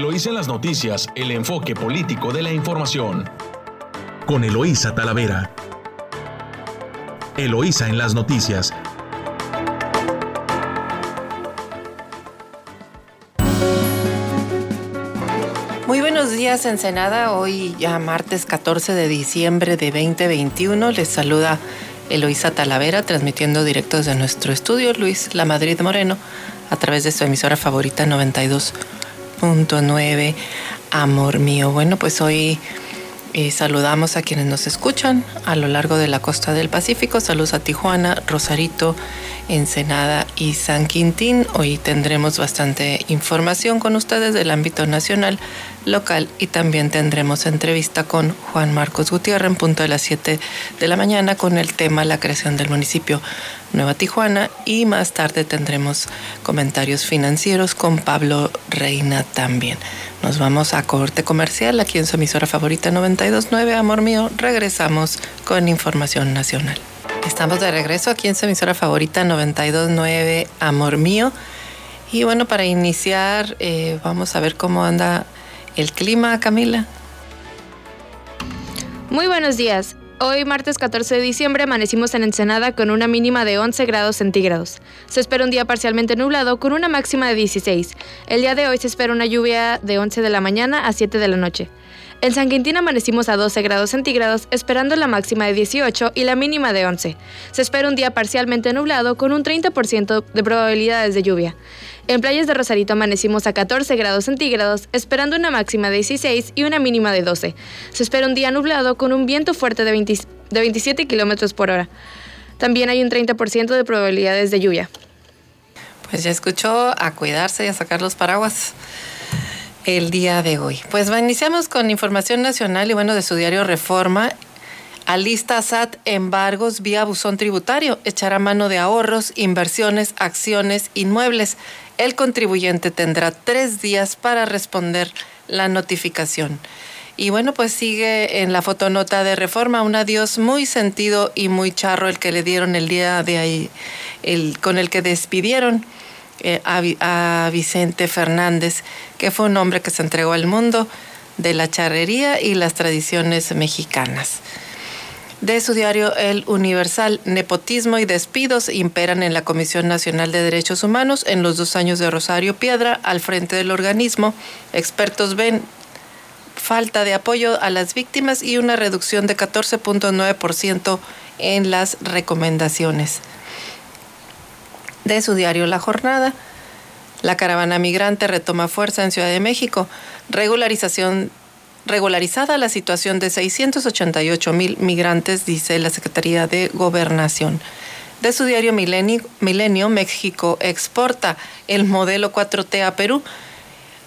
Eloísa en las noticias, el enfoque político de la información. Con Eloísa Talavera. Eloísa en las noticias. Muy buenos días, Ensenada. Hoy ya martes 14 de diciembre de 2021. Les saluda Eloísa Talavera, transmitiendo directo desde nuestro estudio, Luis La Madrid Moreno, a través de su emisora favorita 92.9, Amor Mío. Bueno, pues hoy eh, saludamos a quienes nos escuchan a lo largo de la costa del Pacífico. Saludos a Tijuana, Rosarito, Ensenada y San Quintín. Hoy tendremos bastante información con ustedes del ámbito nacional, local y también tendremos entrevista con Juan Marcos Gutiérrez en punto de las 7 de la mañana con el tema la creación del municipio Nueva Tijuana y más tarde tendremos comentarios financieros con Pablo Reina también. Nos vamos a corte comercial aquí en su emisora favorita 929, amor mío. Regresamos con información nacional. Estamos de regreso aquí en su emisora favorita 929, amor mío. Y bueno, para iniciar, eh, vamos a ver cómo anda el clima, Camila. Muy buenos días. Hoy, martes 14 de diciembre, amanecimos en Ensenada con una mínima de 11 grados centígrados. Se espera un día parcialmente nublado con una máxima de 16. El día de hoy se espera una lluvia de 11 de la mañana a 7 de la noche. En San Quintín amanecimos a 12 grados centígrados, esperando la máxima de 18 y la mínima de 11. Se espera un día parcialmente nublado con un 30% de probabilidades de lluvia. En playas de Rosarito amanecimos a 14 grados centígrados, esperando una máxima de 16 y una mínima de 12. Se espera un día nublado con un viento fuerte de, 27 kilómetros por hora. También hay un 30% de probabilidades de lluvia. Pues ya escuchó a cuidarse y a sacar los paraguas el día de hoy. Pues iniciamos con información nacional y bueno, de su diario Reforma. Alista SAT embargos vía buzón tributario, echará mano de ahorros, inversiones, acciones, inmuebles el contribuyente tendrá tres días para responder la notificación. Y bueno, pues sigue en la fotonota de reforma un adiós muy sentido y muy charro el que le dieron el día de ahí, el, con el que despidieron a Vicente Fernández, que fue un hombre que se entregó al mundo de la charrería y las tradiciones mexicanas de su diario El Universal. Nepotismo y despidos imperan en la Comisión Nacional de Derechos Humanos en los dos años de Rosario Piedra al frente del organismo. Expertos ven falta de apoyo a las víctimas y una reducción de 14.9% en las recomendaciones. De su diario La Jornada. La caravana migrante retoma fuerza en Ciudad de México. Regularización regularizada la situación de 688 mil migrantes, dice la Secretaría de Gobernación. De su diario Milenio, Milenio, México exporta el modelo 4T a Perú.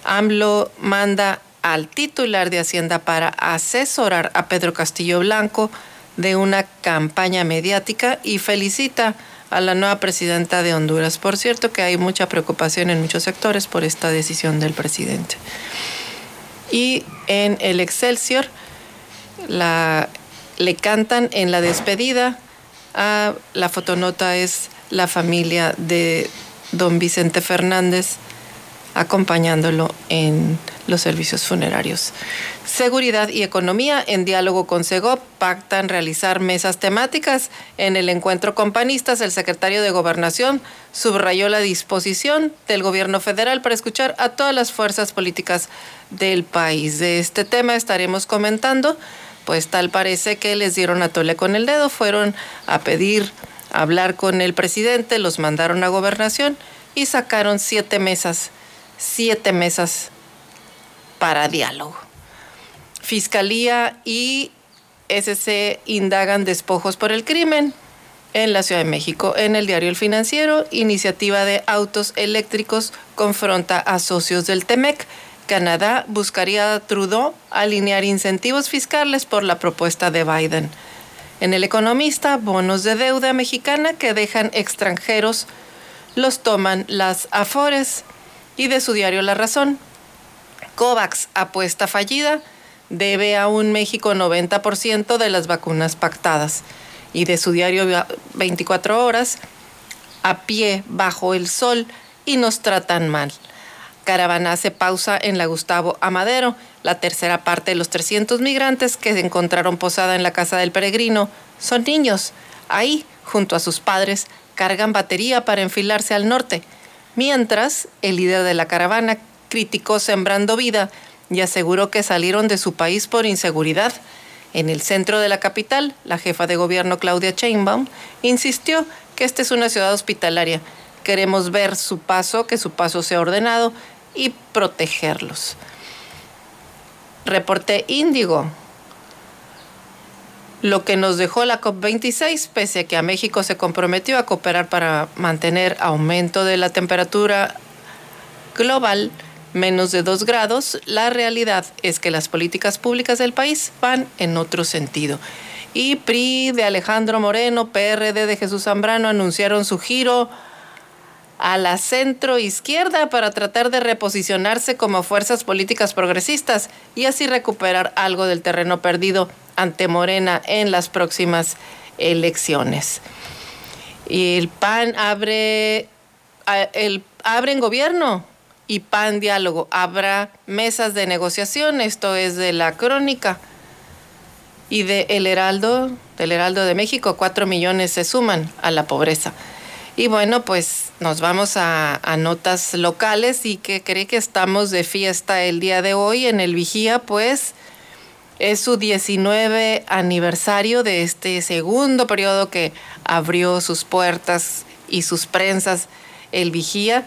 AMLO manda al titular de Hacienda para asesorar a Pedro Castillo Blanco de una campaña mediática y felicita a la nueva presidenta de Honduras. Por cierto que hay mucha preocupación en muchos sectores por esta decisión del presidente. Y en el Excelsior le cantan en la despedida. A, la fotonota es la familia de don Vicente Fernández acompañándolo en los servicios funerarios. Seguridad y economía, en diálogo con SEGOP, pactan realizar mesas temáticas. En el encuentro con panistas, el secretario de Gobernación subrayó la disposición del gobierno federal para escuchar a todas las fuerzas políticas del país. De este tema estaremos comentando, pues tal parece que les dieron a tole con el dedo, fueron a pedir hablar con el presidente, los mandaron a gobernación y sacaron siete mesas, siete mesas para diálogo. Fiscalía y SC indagan despojos por el crimen en la Ciudad de México. En el diario El Financiero, iniciativa de autos eléctricos confronta a socios del TEMEC. Canadá buscaría a Trudeau alinear incentivos fiscales por la propuesta de Biden. En El Economista, bonos de deuda mexicana que dejan extranjeros los toman las Afores. Y de su diario La Razón, COVAX, apuesta fallida, debe a un México 90% de las vacunas pactadas. Y de su diario 24 horas, a pie, bajo el sol, y nos tratan mal. Caravana hace pausa en la Gustavo Amadero. La tercera parte de los 300 migrantes que se encontraron posada en la casa del peregrino son niños. Ahí, junto a sus padres, cargan batería para enfilarse al norte. Mientras, el líder de la caravana criticó Sembrando Vida y aseguró que salieron de su país por inseguridad. En el centro de la capital, la jefa de gobierno Claudia Sheinbaum insistió que esta es una ciudad hospitalaria. Queremos ver su paso, que su paso sea ordenado y protegerlos. Reporte Índigo. Lo que nos dejó la COP26, pese a que a México se comprometió a cooperar para mantener aumento de la temperatura global menos de 2 grados, la realidad es que las políticas públicas del país van en otro sentido. Y PRI de Alejandro Moreno, PRD de Jesús Zambrano anunciaron su giro a la centro izquierda para tratar de reposicionarse como fuerzas políticas progresistas y así recuperar algo del terreno perdido ante Morena en las próximas elecciones. Y el PAN abre, el, gobierno y PAN diálogo. Habrá mesas de negociación, esto es de la crónica. Y de El Heraldo, del Heraldo de México, cuatro millones se suman a la pobreza. Y bueno, pues nos vamos a, notas locales y que cree que estamos de fiesta el día de hoy en el Vigía, pues es su 19 aniversario de este segundo periodo que abrió sus puertas y sus prensas el Vigía.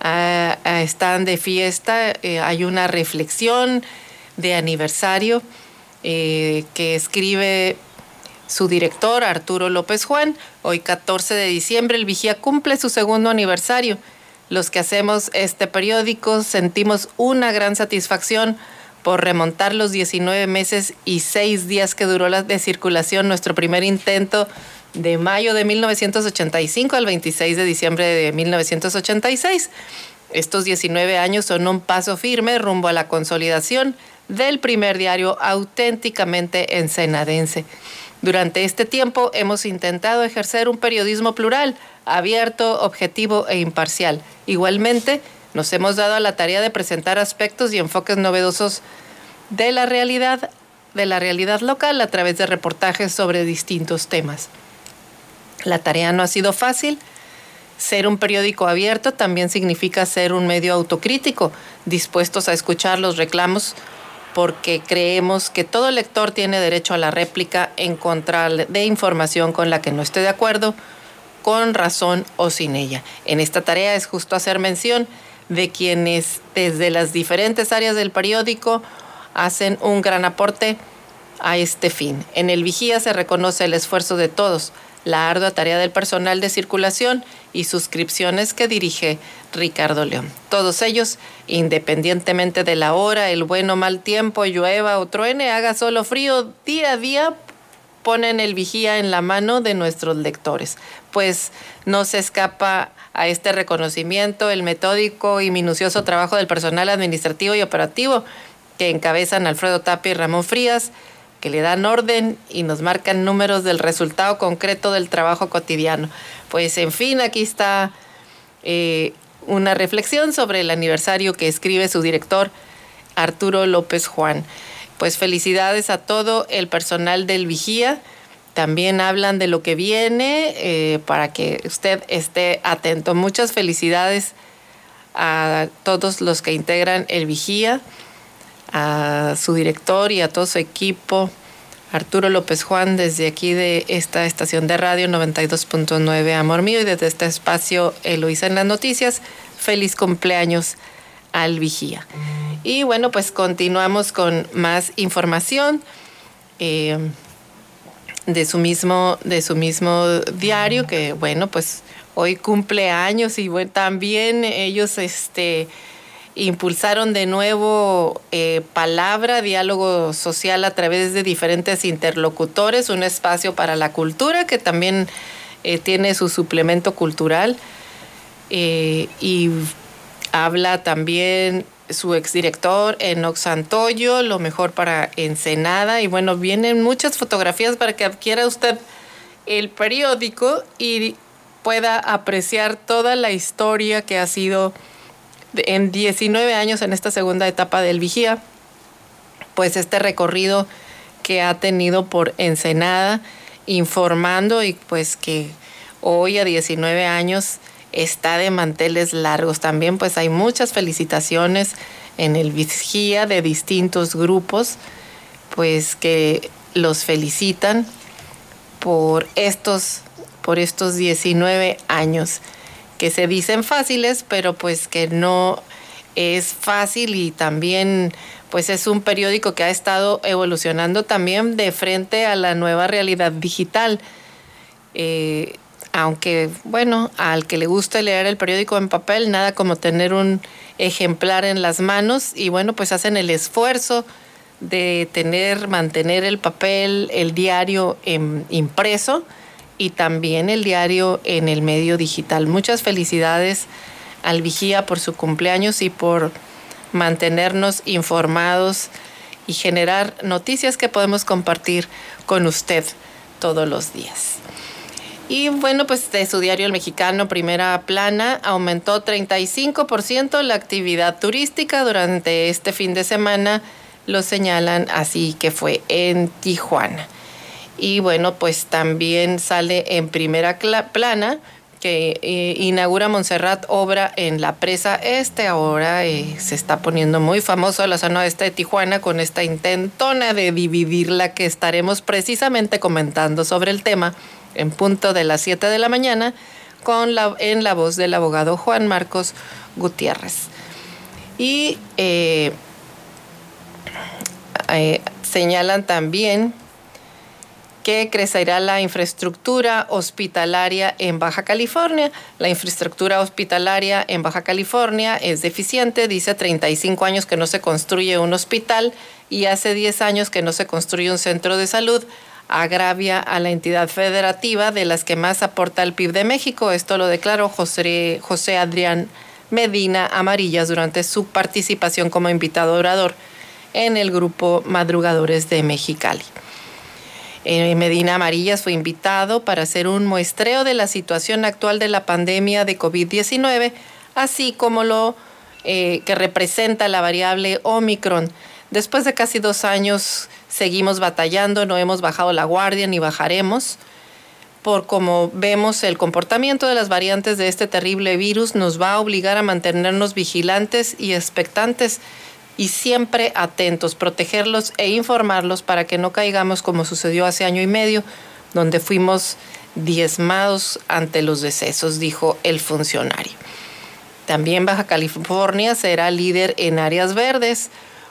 Ah, ah, están de fiesta, eh, hay una reflexión de aniversario eh, que escribe su director, Arturo López Juan. Hoy 14 de diciembre, el Vigía cumple su segundo aniversario. Los que hacemos este periódico sentimos una gran satisfacción por remontar los 19 meses y 6 días que duró la de circulación, nuestro primer intento de mayo de 1985 al 26 de diciembre de 1986. Estos 19 años son un paso firme rumbo a la consolidación del primer diario auténticamente ensenadense. Durante este tiempo hemos intentado ejercer un periodismo plural, abierto, objetivo e imparcial. Igualmente, nos hemos dado a la tarea de presentar aspectos y enfoques novedosos de la realidad, de la realidad local a través de reportajes sobre distintos temas. La tarea no ha sido fácil. Ser un periódico abierto también significa ser un medio autocrítico, dispuestos a escuchar los reclamos porque creemos que todo lector tiene derecho a la réplica en contra de información con la que no esté de acuerdo, con razón o sin ella. En esta tarea es justo hacer mención de quienes desde las diferentes áreas del periódico hacen un gran aporte a este fin. En el vigía se reconoce el esfuerzo de todos, la ardua tarea del personal de circulación y suscripciones que dirige Ricardo León. Todos ellos, independientemente de la hora, el buen o mal tiempo, llueva o truene, haga solo frío, día a día ponen el vigía en la mano de nuestros lectores, pues no se escapa a este reconocimiento el metódico y minucioso trabajo del personal administrativo y operativo que encabezan Alfredo Tapia y Ramón Frías, que le dan orden y nos marcan números del resultado concreto del trabajo cotidiano. Pues en fin, aquí está eh, una reflexión sobre el aniversario que escribe su director Arturo López Juan. Pues felicidades a todo el personal del Vigía. También hablan de lo que viene eh, para que usted esté atento. Muchas felicidades a todos los que integran el Vigía a su director y a todo su equipo, Arturo López Juan, desde aquí de esta estación de radio 92.9 Amor Mío y desde este espacio Eloisa en las noticias, feliz cumpleaños al vigía. Y bueno, pues continuamos con más información eh, de, su mismo, de su mismo diario, que bueno, pues hoy cumple años y bueno, también ellos este, impulsaron de nuevo eh, palabra, diálogo social a través de diferentes interlocutores, un espacio para la cultura que también eh, tiene su suplemento cultural eh, y habla también su exdirector Enox Santoyo, lo mejor para Ensenada y bueno, vienen muchas fotografías para que adquiera usted el periódico y pueda apreciar toda la historia que ha sido en 19 años en esta segunda etapa del vigía, pues este recorrido que ha tenido por Ensenada, informando y pues que hoy a 19 años está de manteles largos. También pues hay muchas felicitaciones en el vigía de distintos grupos, pues que los felicitan por estos, por estos 19 años que se dicen fáciles, pero pues que no es fácil y también pues es un periódico que ha estado evolucionando también de frente a la nueva realidad digital. Eh, aunque, bueno, al que le guste leer el periódico en papel, nada como tener un ejemplar en las manos y bueno, pues hacen el esfuerzo de tener, mantener el papel, el diario impreso y también el diario en el medio digital. Muchas felicidades al Vigía por su cumpleaños y por mantenernos informados y generar noticias que podemos compartir con usted todos los días. Y bueno, pues de su diario El Mexicano, primera plana, aumentó 35% la actividad turística durante este fin de semana, lo señalan así que fue en Tijuana. Y bueno, pues también sale en primera plana que eh, inaugura Montserrat obra en la presa este. Ahora eh, se está poniendo muy famoso la zona este de Tijuana con esta intentona de dividirla que estaremos precisamente comentando sobre el tema en punto de las 7 de la mañana con la, en la voz del abogado Juan Marcos Gutiérrez. Y eh, señalan también que crecerá la infraestructura hospitalaria en Baja California. La infraestructura hospitalaria en Baja California es deficiente, dice 35 años que no se construye un hospital y hace 10 años que no se construye un centro de salud. Agravia a la entidad federativa de las que más aporta el PIB de México. Esto lo declaró José, José Adrián Medina Amarillas durante su participación como invitado orador en el grupo Madrugadores de Mexicali. Eh, Medina Amarillas fue invitado para hacer un muestreo de la situación actual de la pandemia de COVID-19, así como lo eh, que representa la variable Omicron. Después de casi dos años seguimos batallando, no hemos bajado la guardia ni bajaremos. Por como vemos el comportamiento de las variantes de este terrible virus nos va a obligar a mantenernos vigilantes y expectantes y siempre atentos, protegerlos e informarlos para que no caigamos como sucedió hace año y medio, donde fuimos diezmados ante los decesos, dijo el funcionario. También Baja California será líder en áreas verdes.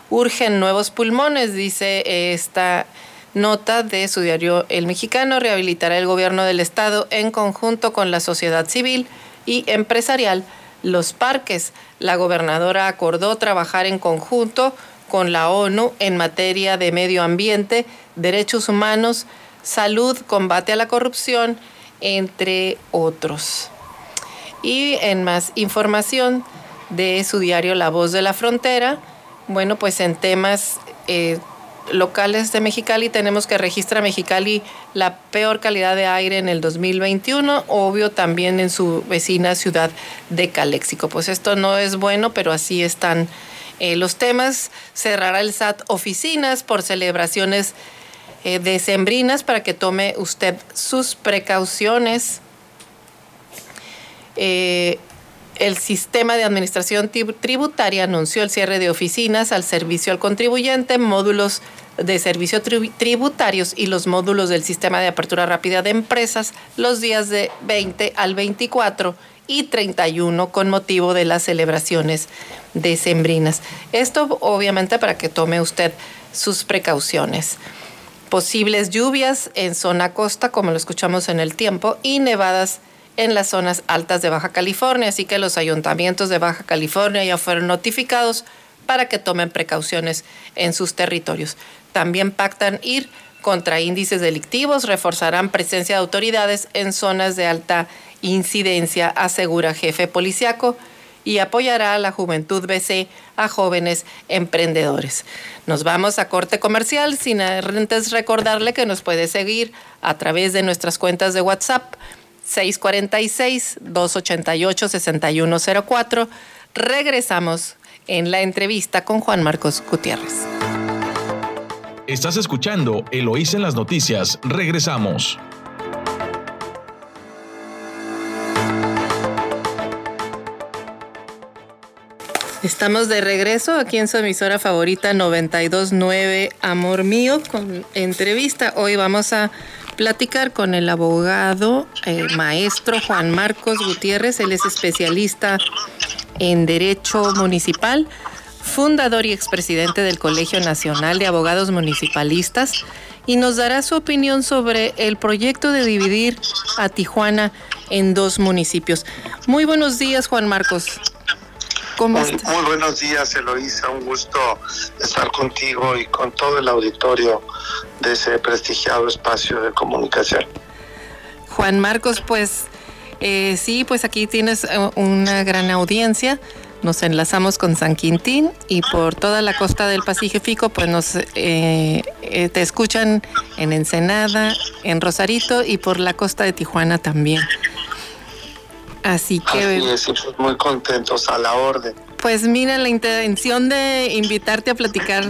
Urgen nuevos pulmones, dice esta nota de su diario El Mexicano. Rehabilitará el gobierno del estado en conjunto con la sociedad civil y empresarial los parques. La gobernadora acordó trabajar en conjunto con la ONU en materia de medio ambiente, derechos humanos, salud, combate a la corrupción, entre otros. Y en más información de su diario La Voz de la Frontera, bueno, pues en temas eh, locales de Mexicali tenemos que registra Mexicali la peor calidad de aire en el 2021, obvio también en su vecina ciudad de Caléxico. Pues esto no es bueno, pero así están eh, los temas. Cerrará el SAT oficinas por celebraciones eh, decembrinas para que tome usted sus precauciones. Eh, el sistema de administración tributaria anunció el cierre de oficinas al servicio al contribuyente, módulos de servicios tributarios y los módulos del sistema de apertura rápida de empresas los días de 20 al 24 y 31 con motivo de las celebraciones decembrinas. Esto obviamente para que tome usted sus precauciones. Posibles lluvias en zona costa, como lo escuchamos en el tiempo, y nevadas en las zonas altas de Baja California, así que los ayuntamientos de Baja California ya fueron notificados para que tomen precauciones en sus territorios. También pactan ir contra índices delictivos, reforzarán presencia de autoridades en zonas de alta incidencia, asegura jefe policiaco, y apoyará a la juventud BC a jóvenes emprendedores. Nos vamos a corte comercial, sin antes recordarle que nos puede seguir a través de nuestras cuentas de WhatsApp 646-288-6104, Regresamos en la entrevista con Juan Marcos Gutiérrez. Estás escuchando Eloís en las noticias. Regresamos. Estamos de regreso aquí en su emisora favorita 929 Amor Mío con entrevista. Hoy vamos a platicar con el abogado eh, maestro Juan Marcos Gutiérrez. Él es especialista en Derecho Municipal, fundador y expresidente del Colegio Nacional de Abogados Municipalistas y nos dará su opinión sobre el proyecto de dividir a Tijuana en dos municipios. Muy buenos días, Juan Marcos. Muy, buenos días, Eloísa. Un gusto estar contigo y con todo el auditorio de ese prestigiado espacio de comunicación. Juan Marcos, pues eh, sí, pues aquí tienes eh, una gran audiencia. Nos enlazamos con San Quintín y por toda la costa del Pacífico, pues nos eh, te escuchan en Ensenada, en Rosarito y por la costa de Tijuana también. Así que... Así muy contentos a la orden. Pues mira, la intención de invitarte a platicar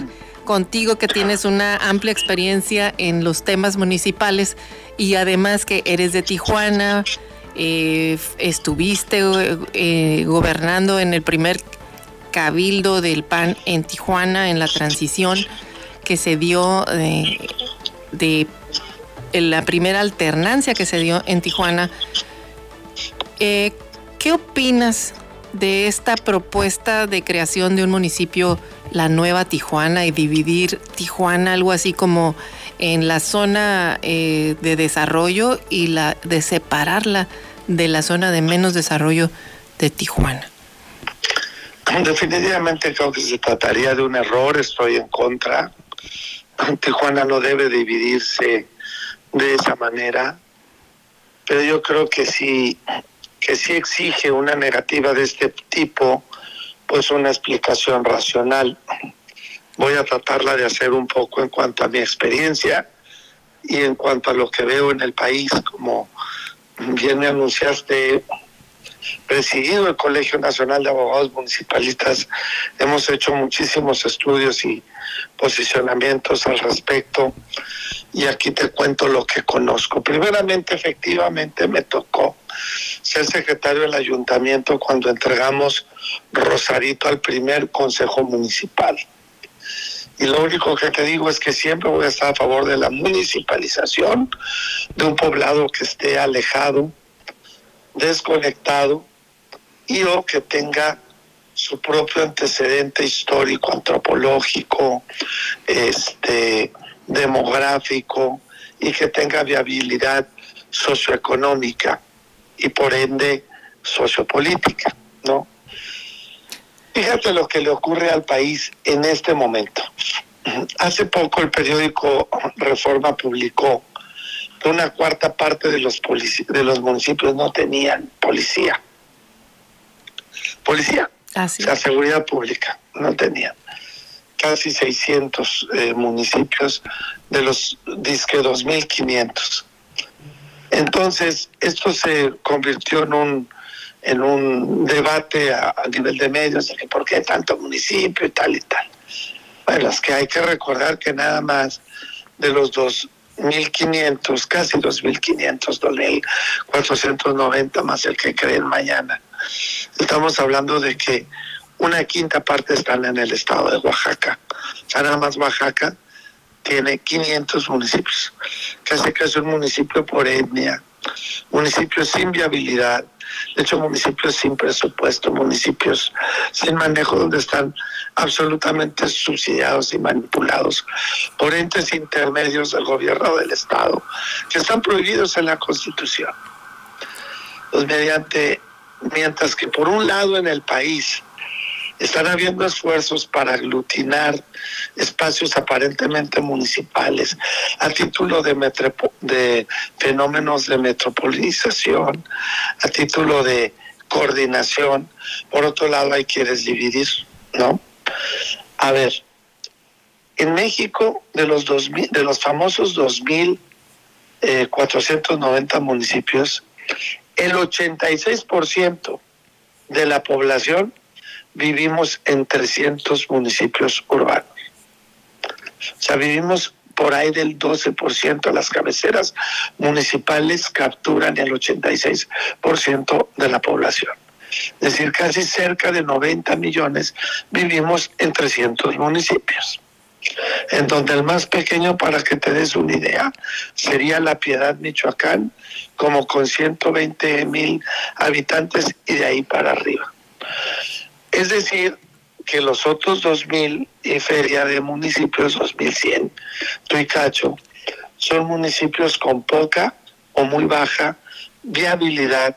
contigo que tienes una amplia experiencia en los temas municipales y además que eres de Tijuana, eh, estuviste eh, gobernando en el primer cabildo del PAN en Tijuana, en la transición que se dio de, de la primera alternancia que se dio en Tijuana. Eh, ¿Qué opinas de esta propuesta de creación de un municipio, la Nueva Tijuana, y dividir Tijuana algo así como en la zona eh, de desarrollo y la de separarla de la zona de menos desarrollo de Tijuana? Definitivamente creo que se trataría de un error, estoy en contra. Tijuana no debe dividirse de esa manera, pero yo creo que si que sí exige una negativa de este tipo, pues una explicación racional. Voy a tratarla de hacer un poco en cuanto a mi experiencia y en cuanto a lo que veo en el país, como bien me anunciaste, presidido el Colegio Nacional de Abogados Municipalistas, hemos hecho muchísimos estudios y posicionamientos al respecto y aquí te cuento lo que conozco. Primeramente, efectivamente, me tocó ser secretario del ayuntamiento cuando entregamos Rosarito al primer consejo municipal. Y lo único que te digo es que siempre voy a estar a favor de la municipalización de un poblado que esté alejado, desconectado y o que tenga su propio antecedente histórico, antropológico, este, demográfico y que tenga viabilidad socioeconómica y por ende sociopolítica, ¿no? Fíjate lo que le ocurre al país en este momento. Hace poco el periódico Reforma publicó que una cuarta parte de los, de los municipios no tenían policía. Policía. La seguridad pública no tenían. Casi 600 eh, municipios de los disque 2.500. Entonces, esto se convirtió en un, en un debate a, nivel de medios de que por qué tanto municipio y tal y tal. Bueno, es que hay que recordar que nada más de los 2.500, casi 2.500, 2.490 más el que creen mañana. Estamos hablando de que una quinta parte están en el estado de Oaxaca. O sea, nada más Oaxaca tiene 500 municipios, casi casi un municipio por etnia, municipios sin viabilidad, de hecho municipios sin presupuesto, municipios sin manejo donde están absolutamente subsidiados y manipulados por entes intermedios del gobierno del Estado, que están prohibidos en la Constitución. Pues mediante, mientras que por un lado en el país están habiendo esfuerzos para aglutinar espacios aparentemente municipales a título de, de fenómenos de metropolización, a título de coordinación. Por otro lado, hay quieres dividir, ¿no? A ver, en México, de los, 2000, de los famosos 2.490 eh, municipios, el 86% de la población vivimos en 300 municipios urbanos. O sea, vivimos por ahí del 12%, las cabeceras municipales capturan el 86% de la población. Es decir, casi cerca de 90 millones vivimos en 300 municipios. En donde el más pequeño, para que te des una idea, sería La Piedad, Michoacán, como con 120 mil habitantes y de ahí para arriba. Es decir, que los otros 2.000 y feria de municipios, 2.100, Tuicacho, son municipios con poca o muy baja viabilidad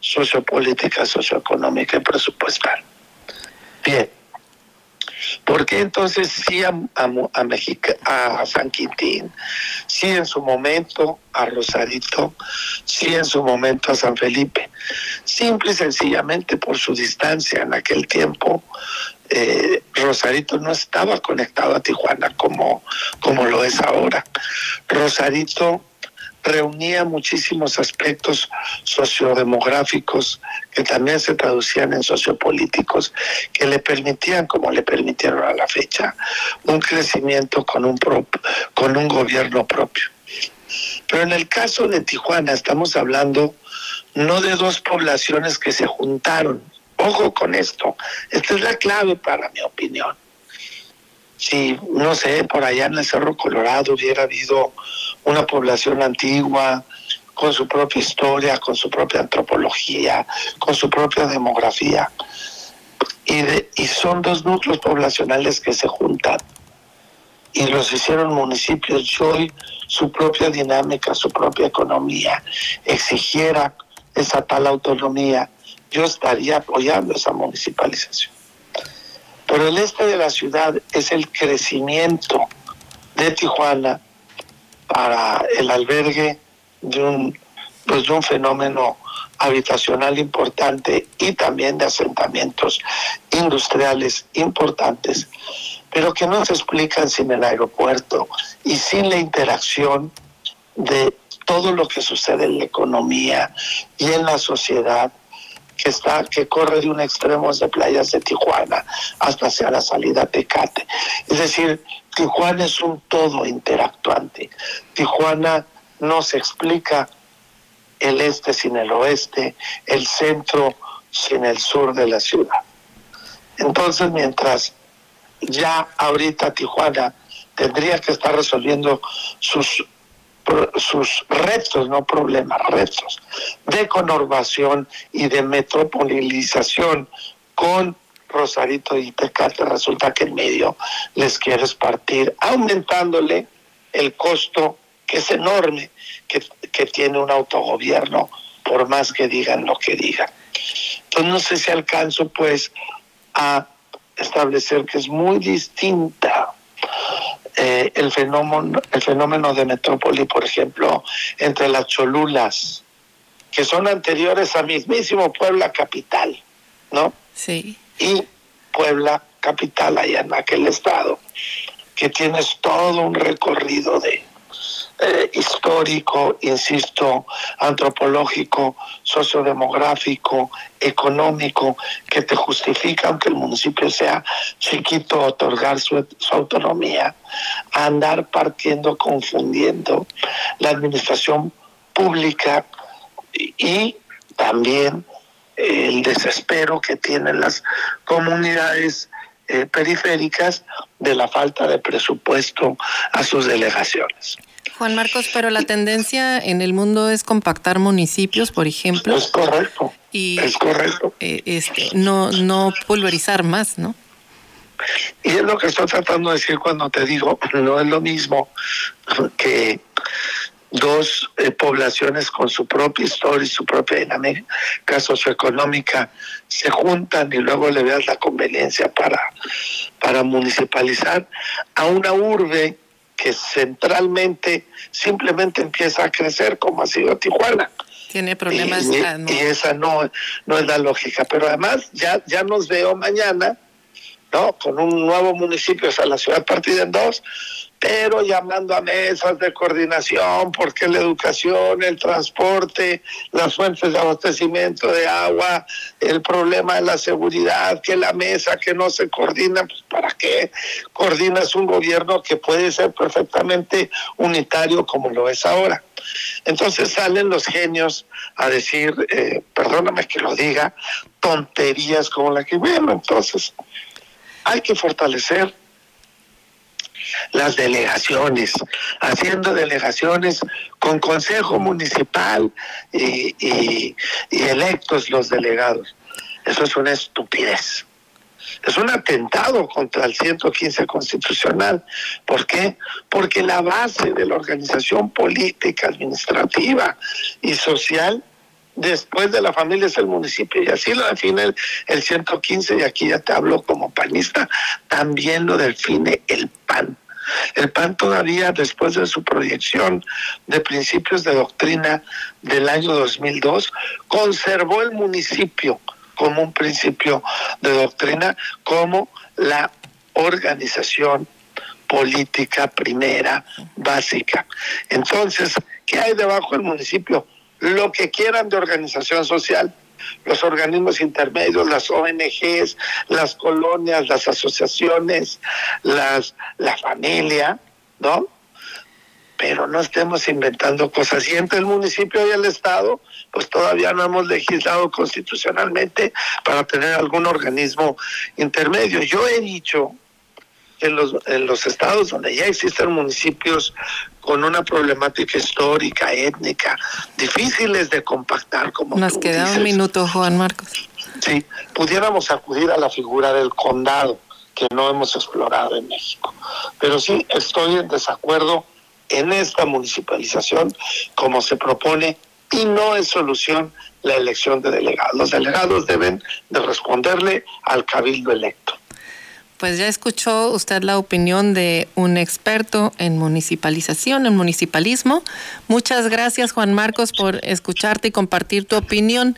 sociopolítica, socioeconómica y presupuestal. Bien. ¿Por qué entonces sí a, a, a San Quintín, sí en su momento a Rosarito, sí en su momento a San Felipe? Simple y sencillamente por su distancia en aquel tiempo eh, Rosarito no estaba conectado a Tijuana como, como lo es ahora. Rosarito reunía muchísimos aspectos sociodemográficos que también se traducían en sociopolíticos, que le permitían, como le permitieron a la fecha, un crecimiento con un, con un gobierno propio. Pero en el caso de Tijuana estamos hablando no de dos poblaciones que se juntaron, Ojo con esto, esta es la clave para mi opinión. Si, no sé, por allá en el Cerro Colorado hubiera habido una población antigua, con su propia historia, con su propia antropología, con su propia demografía. Y, y son dos núcleos poblacionales que se juntan y los hicieron municipios y hoy su propia dinámica, su propia economía exigiera esa tal autonomía yo estaría apoyando esa municipalización. Pero el este de la ciudad es el crecimiento de Tijuana para el albergue de un, pues de un fenómeno habitacional importante y también de asentamientos industriales importantes, pero que no se explican sin el aeropuerto y sin la interacción de todo lo que sucede en la economía y en la sociedad que está que corre de un extremo de playas de Tijuana hasta hacia la salida Tecate. Es decir, Tijuana es un todo interactuante. Tijuana no se explica el este sin el oeste, el centro sin el sur de la ciudad. Entonces, mientras ya ahorita Tijuana tendría que estar resolviendo sus sus retos, no problemas, retos de conurbación y de metropolización con Rosarito y Tecate, resulta que en medio les quieres partir, aumentándole el costo que es enorme que, que tiene un autogobierno, por más que digan lo que digan. Entonces no sé si alcanzo pues a establecer que es muy distinta eh, el, fenómeno, el fenómeno de metrópoli, por ejemplo, entre las Cholulas, que son anteriores a mismísimo Puebla capital, ¿no? Sí. Y Puebla capital allá en aquel estado, que tienes todo un recorrido de eh, histórico, insisto, antropológico, sociodemográfico, económico, que te justifica, aunque el municipio sea chiquito, otorgar su, autonomía, andar partiendo, confundiendo la administración pública y también el desespero que tienen las comunidades eh, periféricas de la falta de presupuesto a sus delegaciones. Juan Marcos, pero la tendencia en el mundo es compactar municipios, por ejemplo. Es correcto. Y, es correcto. Eh, este, no, no pulverizar más, ¿no? Y es lo que estoy tratando de decir cuando te digo, no es lo mismo que dos eh, poblaciones con su propia historia y su propia dinámica socioeconómica se juntan y luego le veas la conveniencia para, para municipalizar a una urbe que centralmente simplemente empieza a crecer como ha sido Tijuana. Tiene problemas. Y, y esa no, no es la lógica. Pero además ya, ya nos veo mañana ¿no? Con un nuevo municipio, o sea, la ciudad partida en dos, pero llamando a mesas de coordinación, porque la educación, el transporte, las fuentes de abastecimiento de agua, el problema de la seguridad, que la mesa que no se coordina, pues ¿para qué coordinas un gobierno que puede ser perfectamente unitario como lo es ahora? Entonces salen los genios a decir, eh, perdóname que lo diga, tonterías como la que, bueno, entonces hay que fortalecer las delegaciones, haciendo delegaciones con consejo municipal y, electos los delegados. Eso es una estupidez. Es un atentado contra el 115 constitucional. ¿Por qué? Porque la base de la organización política, administrativa y social después de la familia es el municipio y así lo define el, el 115 y aquí ya te hablo como panista, también lo define el PAN. El PAN todavía después de su proyección de principios de doctrina del año 2002 conservó el municipio como un principio de doctrina, como la organización política primera, básica. Entonces, ¿qué hay debajo del municipio? Lo que quieran de organización social, los organismos intermedios, las ONGs, las colonias, las asociaciones, las, la familia, ¿no? Pero no estemos inventando cosas. Y entre el municipio y el Estado, pues todavía no hemos legislado constitucionalmente para tener algún organismo intermedio. Yo he dicho en los, en los estados donde ya existen municipios con una problemática histórica, étnica, difíciles de compactar como Nos queda un minuto, Juan Marcos. Sí, pudiéramos acudir a la figura del condado que no hemos explorado en México. Pero sí estoy en desacuerdo en esta municipalización como se propone y no es solución la elección de delegados. Los delegados deben de responderle al cabildo electo. Pues ya escuchó usted la opinión de un experto en municipalización, en municipalismo. Muchas gracias Juan Marcos por escucharte y compartir tu opinión.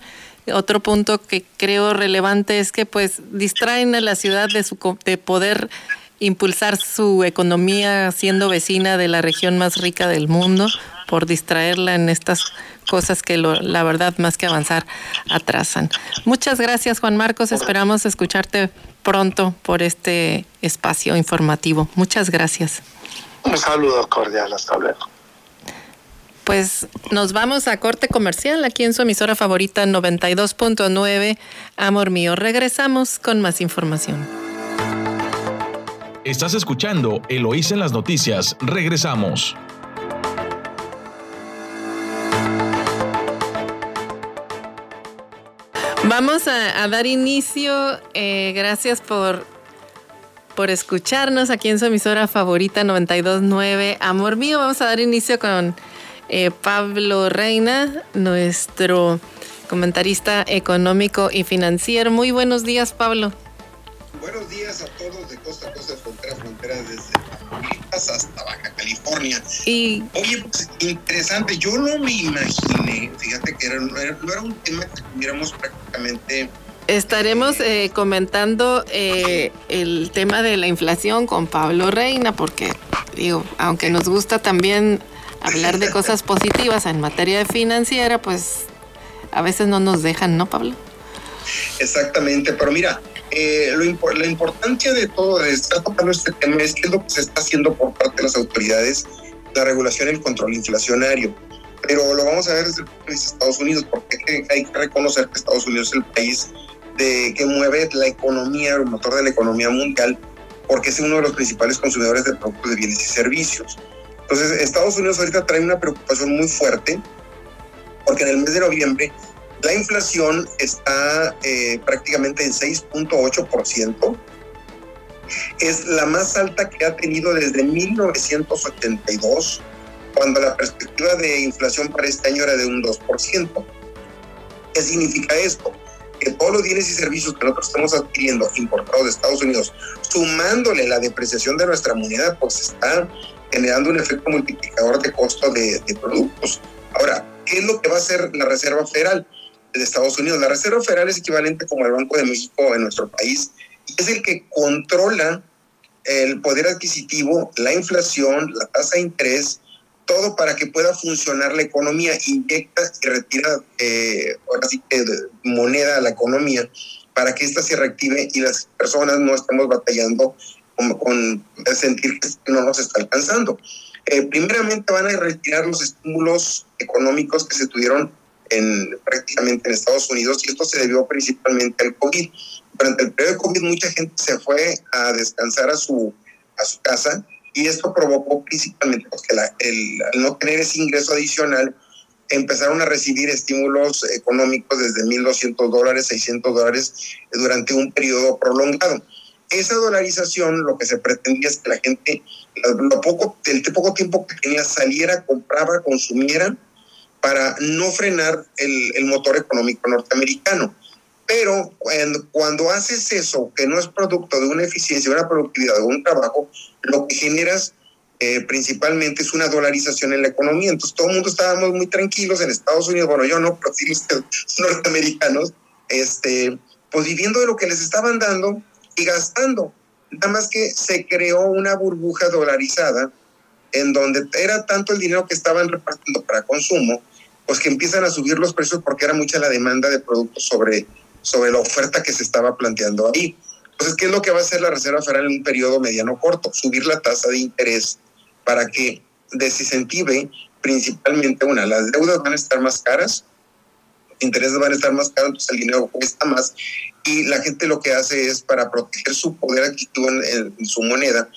Otro punto que creo relevante es que pues distraen a la ciudad de, su, de poder impulsar su economía siendo vecina de la región más rica del mundo, por distraerla en estas cosas que la verdad más que avanzar atrasan. Muchas gracias Juan Marcos, esperamos escucharte pronto por este espacio informativo. Muchas gracias. Un saludo cordial, hasta luego. Pues nos vamos a corte comercial aquí en su emisora favorita 92.9, Amor Mío. Regresamos con más información. Estás escuchando Eloís en las noticias. Regresamos. Vamos a, dar inicio. Eh, gracias por, por escucharnos aquí en su emisora favorita 929 Amor Mío. Vamos a dar inicio con eh, Pablo Reina, nuestro comentarista económico y financiero. Muy buenos días, Pablo. Buenos días a todos de costa costa, frontera frontera, desde hasta Baja California. Y... Oye, pues interesante, yo no me imaginé, fíjate que era, no, era, un tema que tuviéramos prácticamente Estaremos eh, comentando eh, el tema de la inflación con Pablo Reina, porque digo, aunque nos gusta también hablar de cosas positivas en materia financiera, pues a veces no nos dejan, ¿no, Pablo? Exactamente, pero mira, eh, lo, la importancia de todo de estar tocando este tema es qué es lo que se está haciendo por parte de las autoridades, la regulación y el control inflacionario. Pero lo vamos a ver desde el punto de vista de Estados Unidos, porque hay que reconocer que Estados Unidos es el país de, que mueve la economía, el motor de la economía mundial, porque es uno de los principales consumidores de productos de bienes y servicios. Entonces, Estados Unidos ahorita trae una preocupación muy fuerte, porque en el mes de noviembre la inflación está eh, prácticamente en 6.8%. Es la más alta que ha tenido desde 1982, cuando la perspectiva de inflación para este año era de un 2%. ¿Qué significa esto? Que todos los bienes y servicios que nosotros estamos adquiriendo importados de Estados Unidos, sumándole la depreciación de nuestra moneda, pues está generando un efecto multiplicador de costo de, de productos. Ahora, ¿qué es lo que va a hacer la Reserva Federal? De Estados Unidos. La Reserva Federal es equivalente como el Banco de México en nuestro país es el que controla el poder adquisitivo, la inflación, la tasa de interés, todo para que pueda funcionar la economía, inyecta y retira eh, ahora sí que moneda a la economía para que ésta se reactive y las personas no estemos batallando con, con sentir que no nos está alcanzando. Eh, primeramente van a retirar los estímulos económicos que se tuvieron en, prácticamente en Estados Unidos y esto se debió principalmente al COVID. Durante el periodo de COVID mucha gente se fue a descansar a su, a su casa y esto provocó principalmente pues, que la, el, al no tener ese ingreso adicional empezaron a recibir estímulos económicos desde 1.200 dólares, 600 dólares durante un periodo prolongado. Esa dolarización lo que se pretendía es que la gente, lo poco, el poco tiempo que tenía, saliera, compraba, consumiera para no frenar el, el motor económico norteamericano. Pero cuando, cuando, haces eso, que no es producto de una eficiencia, una productividad, de un trabajo, lo que generas eh, principalmente es una dolarización en la economía. Entonces todo el mundo estábamos muy tranquilos en Estados Unidos, bueno, yo no, pero sí los norteamericanos, este, pues viviendo de lo que les estaban dando y gastando. Nada más que se creó una burbuja dolarizada en donde era tanto el dinero que estaban repartiendo para consumo, pues que empiezan a subir los precios porque era mucha la demanda de productos sobre sobre la oferta que se estaba planteando ahí. Entonces, ¿qué es lo que va a hacer la Reserva Federal en un periodo mediano corto? Subir la tasa de interés para que desincentive principalmente una, las deudas van a estar más caras, los intereses van a estar más caros, entonces el dinero cuesta más y la gente lo que hace es para proteger su poder adquisitivo en, en su moneda,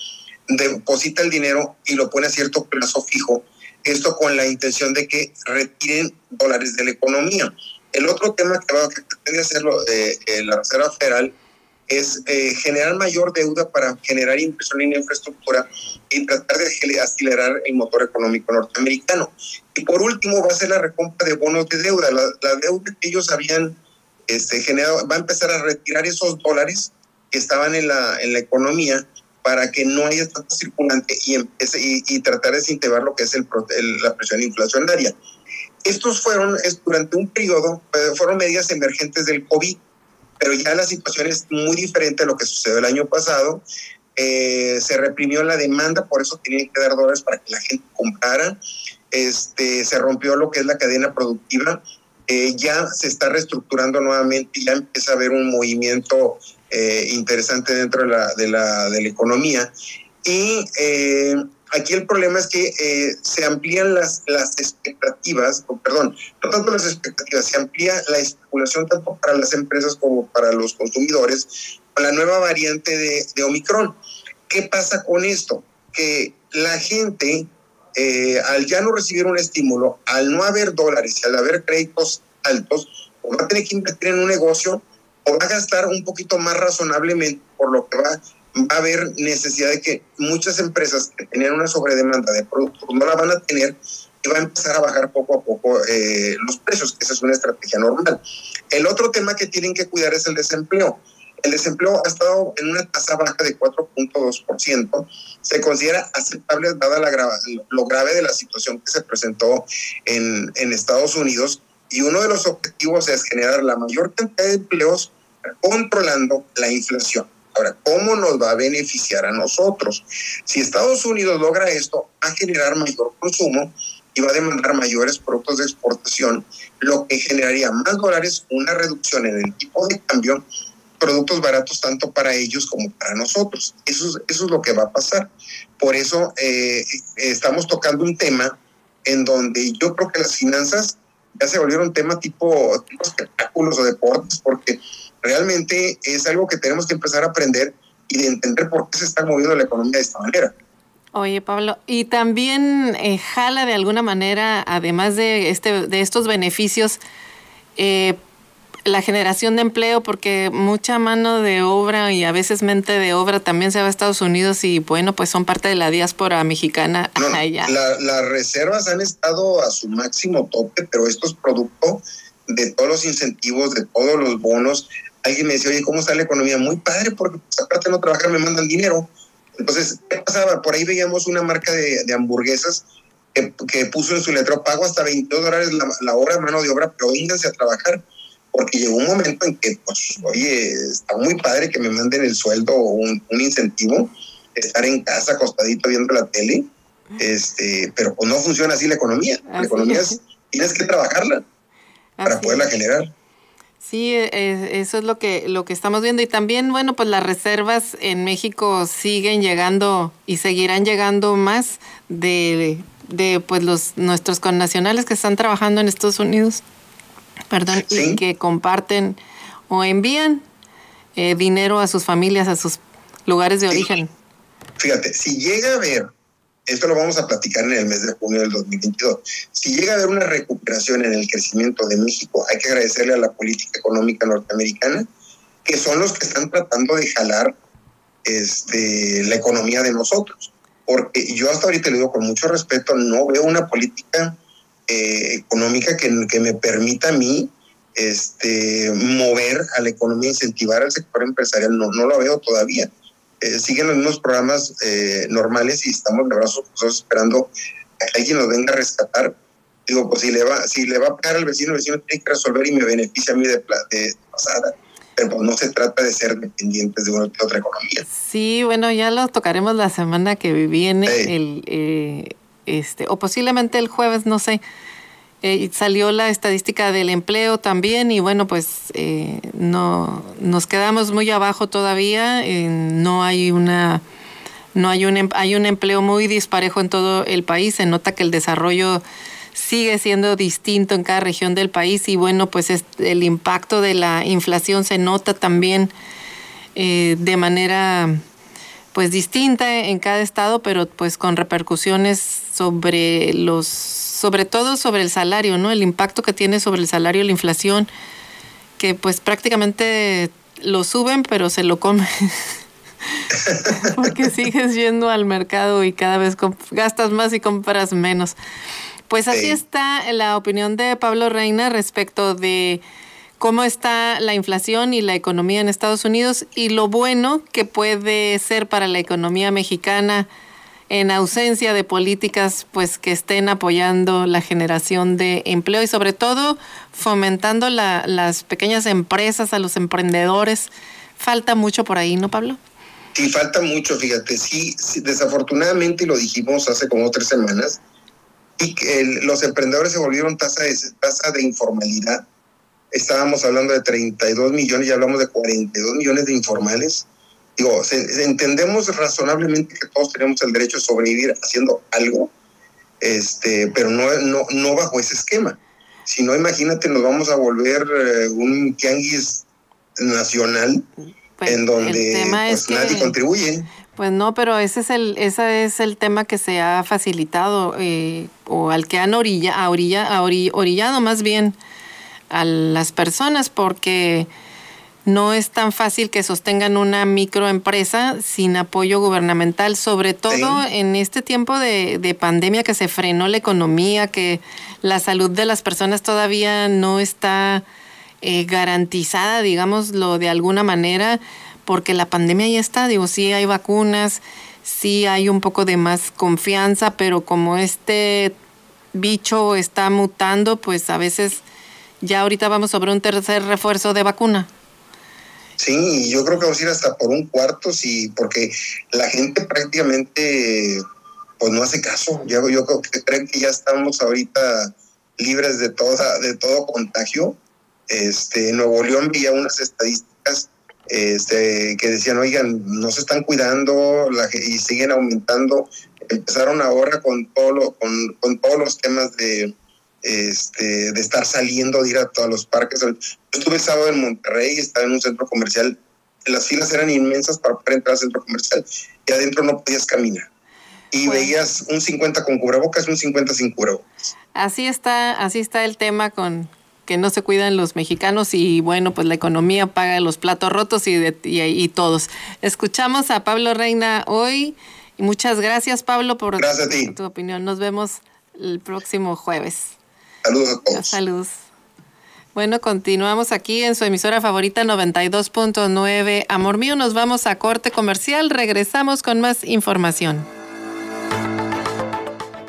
deposita el dinero y lo pone a cierto plazo fijo, esto con la intención de que retiren dólares de la economía. El otro tema que, va, que pretende hacerlo eh, eh, la Reserva Federal es eh, generar mayor deuda para generar inversión en infraestructura y tratar de acelerar el motor económico norteamericano. Y por último va a ser la recompra de bonos de deuda. La, la deuda que ellos habían este, generado va a empezar a retirar esos dólares que estaban en la, en la economía para que no haya tanto circulante y, empiece, y, y tratar de desintegrar lo que es el, el, la presión inflacionaria. Estos fueron, es, durante un periodo, eh, fueron medidas emergentes del COVID, pero ya la situación es muy diferente a lo que sucedió el año pasado. Eh, se reprimió la demanda, por eso tenían que dar dólares para que la gente comprara. Este, se rompió lo que es la cadena productiva. Eh, ya se está reestructurando nuevamente y ya empieza a haber un movimiento eh, interesante dentro de la, de la, de la economía. Y eh, Aquí el problema es que eh, se amplían las, las expectativas, o perdón, no tanto las expectativas, se amplía la especulación tanto para las empresas como para los consumidores con la nueva variante de, de Omicron. ¿Qué pasa con esto? Que la gente, eh, al ya no recibir un estímulo, al no haber dólares y al haber créditos altos, o va a tener que invertir en un negocio o va a gastar un poquito más razonablemente por lo que va va a haber necesidad de que muchas empresas que tenían una sobredemanda de productos no la van a tener y va a empezar a bajar poco a poco eh, los precios, que esa es una estrategia normal. El otro tema que tienen que cuidar es el desempleo. El desempleo ha estado en una tasa baja de 4.2%. Se considera aceptable dada la lo grave de la situación que se presentó en, en Estados Unidos. Y uno de los objetivos es generar la mayor cantidad de empleos controlando la inflación. Ahora, ¿cómo nos va a beneficiar a nosotros? Si Estados Unidos logra esto, va a generar mayor consumo y va a demandar mayores productos de exportación, lo que generaría más dólares, una reducción en el tipo de cambio, productos baratos tanto para ellos como para nosotros. Eso, eso es lo que va a pasar. Por eso eh, estamos tocando un tema en donde yo creo que las finanzas ya se volvieron tema tipo, tipo espectáculos o deportes, porque realmente es algo que tenemos que empezar a aprender y de entender por qué se está moviendo la economía de esta manera. Oye, Pablo, y también eh, jala de alguna manera, además de, este, de estos beneficios, eh, la generación de empleo, porque mucha mano de obra y a veces mente de obra también se va a Estados Unidos y bueno, pues son parte de la diáspora mexicana no, allá. La, las reservas han estado a su máximo tope, pero esto es producto de todos los incentivos, de todos los bonos, alguien me decía, oye, ¿cómo está la economía? Muy padre, porque pues, aparte de no trabajar me mandan dinero. Entonces, ¿qué pasaba? Por ahí veíamos una marca de, de hamburguesas que, que, puso en su letra pago hasta 22 dólares la, la, hora, mano de obra, pero vénganse a trabajar. Porque llegó un momento en que, pues, oye, está muy padre que me manden el sueldo o un, incentivo, estar en casa acostadito viendo la tele, este, pero pues no funciona así la economía. la economía es, tienes que trabajarla para poderla generar. Sí, e, e, eso es lo que, lo que estamos viendo. Y también, bueno, pues las reservas en México siguen llegando y seguirán llegando más de, de pues los nuestros connacionales que están trabajando en Estados Unidos perdón, y que comparten o envían eh, dinero a sus familias, a sus lugares de origen. Fíjate, si llega a haber, esto lo vamos a platicar en el mes de junio del 2022, si llega a haber una recuperación en el crecimiento de México, hay que agradecerle a la política económica norteamericana, que son los que están tratando de jalar este, la economía de nosotros. Porque yo hasta ahorita le digo con mucho respeto, no veo una política eh, económica que, que, me permita a mí este, mover a la economía, incentivar al sector empresarial. No, no lo veo todavía. Eh, siguen los mismos programas eh, normales y estamos de brazos esperando a que alguien nos venga a rescatar. Digo, pues si le va, si le va a pagar al vecino, el vecino tiene que resolver y me beneficia a mí de, de pasada pero pues no se trata de ser dependientes de una otra economía. Sí, bueno, ya lo tocaremos la semana que viene, el, este, o posiblemente el jueves, no sé. Eh, salió la estadística del empleo también y bueno, pues eh, no nos quedamos muy abajo todavía. Eh, no hay una no hay un em, hay un empleo muy disparejo en todo el país. Se nota que el desarrollo sigue siendo distinto en cada región del país y bueno, pues el impacto de la inflación se nota también de manera pues distinta en cada estado, pero pues con repercusiones sobre los, sobre todo sobre el salario, ¿no? El impacto que tiene sobre el salario la inflación, que pues prácticamente lo suben, pero se lo comen. Porque sigues yendo al mercado y cada vez gastas más y compras menos. Pues así está la opinión de Pablo Reina respecto de cómo está la inflación y la economía en Estados Unidos y lo bueno que puede ser para la economía mexicana en ausencia de políticas pues que estén apoyando la generación de empleo y sobre todo fomentando las pequeñas empresas, a los emprendedores. Falta mucho por ahí, ¿no, Pablo? Sí, falta mucho, fíjate, sí, desafortunadamente lo dijimos hace como tres semanas, y que los emprendedores se volvieron tasa de, tasa de informalidad estábamos hablando de 32 millones y hablamos de 42 millones de informales. Digo, entendemos razonablemente que todos tenemos el derecho a sobrevivir haciendo algo, este, pero no, no, no bajo ese esquema. Si no, imagínate, nos vamos a volver eh, un tianguis nacional pues, en donde pues, nadie contribuye. Pues no, pero ese es el, ese es el tema que se ha facilitado eh, o al que han orilla, a orilla, a orillado más bien a las personas porque no es tan fácil que sostengan una microempresa sin apoyo gubernamental, sobre todo en este tiempo de, pandemia que se frenó la economía, que la salud de las personas todavía no está eh, garantizada, digámoslo de alguna manera, porque la pandemia ya está, digo, sí hay vacunas, sí hay un poco de más confianza, pero como este bicho está mutando, pues a veces ya ahorita vamos sobre un tercer refuerzo de vacuna. Sí, yo creo que vamos a ir hasta por un cuarto, sí, porque la gente prácticamente pues no hace caso. Yo, creo que creen que ya estamos ahorita libres de toda, de todo contagio. Este, Nuevo León veía unas estadísticas este, que decían, oigan, no se están cuidando y siguen aumentando. Empezaron ahora con, todo con, con todos los temas de, este, de estar saliendo, de ir a todos los parques. Yo estuve sábado en Monterrey, estaba en un centro comercial, las filas eran inmensas para poder entrar al centro comercial y adentro no podías caminar. Y veías un 50 con cubrebocas, un 50 sin cubrebocas. Así está, así está el tema con que no se cuidan los mexicanos y bueno, pues la economía paga los platos rotos y, y, todos. Escuchamos a Pablo Reina hoy y muchas gracias Pablo por tu opinión. Nos vemos el próximo jueves. Saludos a todos. Saludos. Bueno, continuamos aquí en su emisora favorita 92.9. Amor mío, nos vamos a corte comercial. Regresamos con más información.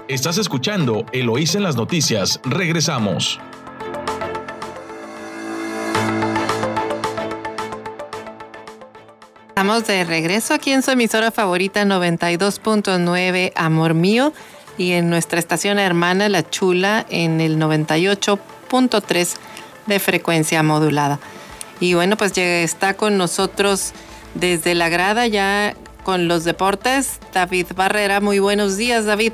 Estás escuchando Eloís en las noticias. Regresamos. Estamos de regreso aquí en su emisora favorita 92.9, Amor mío y en nuestra estación hermana La Chula en el 98.3 de frecuencia modulada. Y bueno, pues está con nosotros desde la grada ya con los deportes David Barrera. Muy buenos días, David.